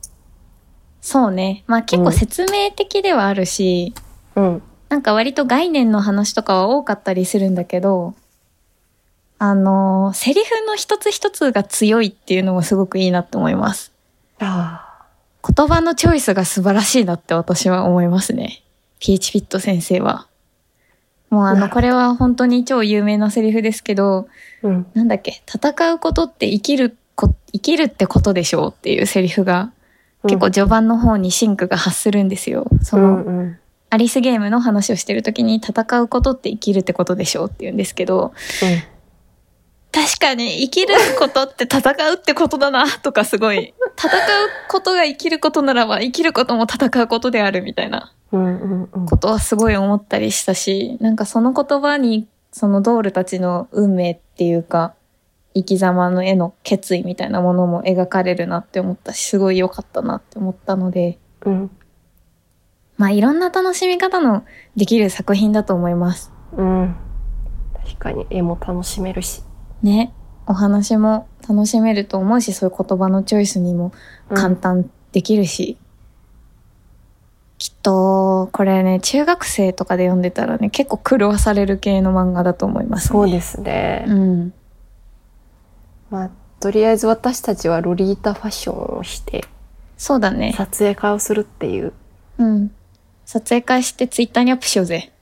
A: そうね。まあ結構説明的ではあるし、
B: うん。
A: なんか割と概念の話とかは多かったりするんだけど、あの、セリフの一つ一つが強いっていうのもすごくいいなって思います。
B: あ
A: 言葉のチョイスが素晴らしいなって私は思いますね。PH フィット先生は。もうあの、これは本当に超有名なセリフですけど、
B: あ。うん。
A: なんだっけ、戦うことって生きるこ、生きるってことでしょうっていうセリフが、結構序盤の方にシンクが発するんですよ。その、
B: うんうん。
A: アリスゲームの話をしてる時に戦うことって生きるってことでしょうって言うんですけど、確かに生きることって戦うってことだなとかすごい、戦うことが生きることならば生きることも戦うことであるみたいな
B: うん。うんうんうん。
A: ことはすごい思ったりしたし、なんかその言葉にそのドールたちの運命っていうか、生き様の絵の決意みたいなものも描かれるなって思ったし、すごい良かったなって思ったので、
B: うん。
A: まあいろんな楽しみ方のできる作品だと思います。
B: うん。確かに絵も楽しめるし。
A: ね。お話も楽しめると思うし、そういう言葉のチョイスにも簡単できるし。きっと、これね、中学生とかで読んでたらね、結構狂わされる系の漫画だと思います、ね。
B: そうですね。
A: うん。
B: まあ、とりあえず私たちはロリータファッションをして、
A: そうだね。
B: 撮影会をするっていう。
A: うん。撮影会してツイッターにアップしようぜ。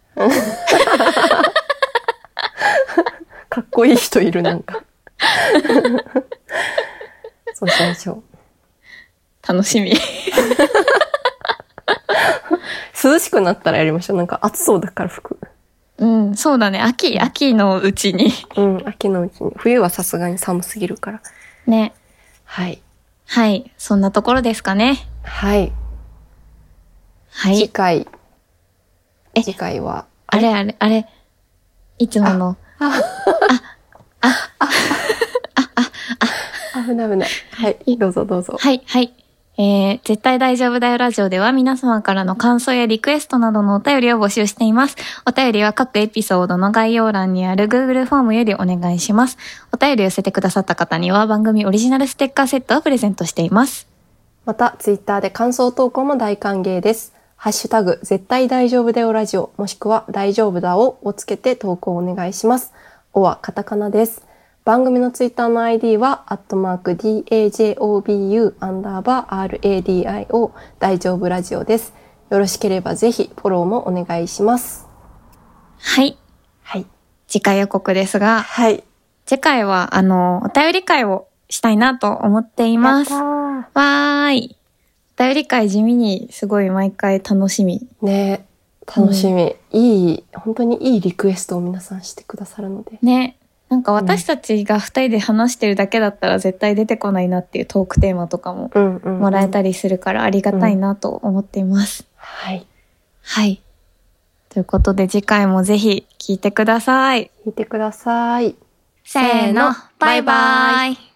B: かっこいい人いる、なんか。そうしましょう。
A: 楽しみ。
B: 涼しくなったらやりましょう。なんか暑そうだから服。
A: うん、そうだね。秋、秋のうちに。
B: うん、秋のうちに。冬はさすがに寒すぎるから。
A: ね。
B: はい。
A: はい。そんなところですかね。
B: はい。
A: はい。
B: 次回。
A: え
B: 次回は。
A: あれあれ、あれ。いつもの。
B: 危ない危ない。はい。どうぞどうぞ。
A: はい、はい。えー、絶対大丈夫だよラジオでは皆様からの感想やリクエストなどのお便りを募集しています。お便りは各エピソードの概要欄にある Google フォームよりお願いします。お便りを寄せてくださった方には番組オリジナルステッカーセットをプレゼントしています。
B: また、ツイッターで感想投稿も大歓迎です。ハッシュタグ、絶対大丈夫だよラジオ、もしくは大丈夫だををつけて投稿お願いします。おはカタカナです。番組のツイッターの ID は、アットマーク DAJOBU アンダーバー RADIO 大丈夫ラジオです。よろしければぜひフォローもお願いします。はい。
A: はい。次回予告ですが、
B: はい。
A: 次回は、あの、お便り会をしたいなと思っています。わーい。お便り会地味にすごい毎回楽しみ。
B: ね楽しみ、いい、本当にいいリクエストを皆さんしてくださるので。
A: ね。なんか私たちが二人で話してるだけだったら絶対出てこないなっていうトークテーマとかも
B: うんうん、うん。
A: もらえたりするからありがたいなと思っています。
B: はい。
A: はい。ということで次回もぜひ聞いてください。
B: 聞いてください。
A: せーの、バイバイ。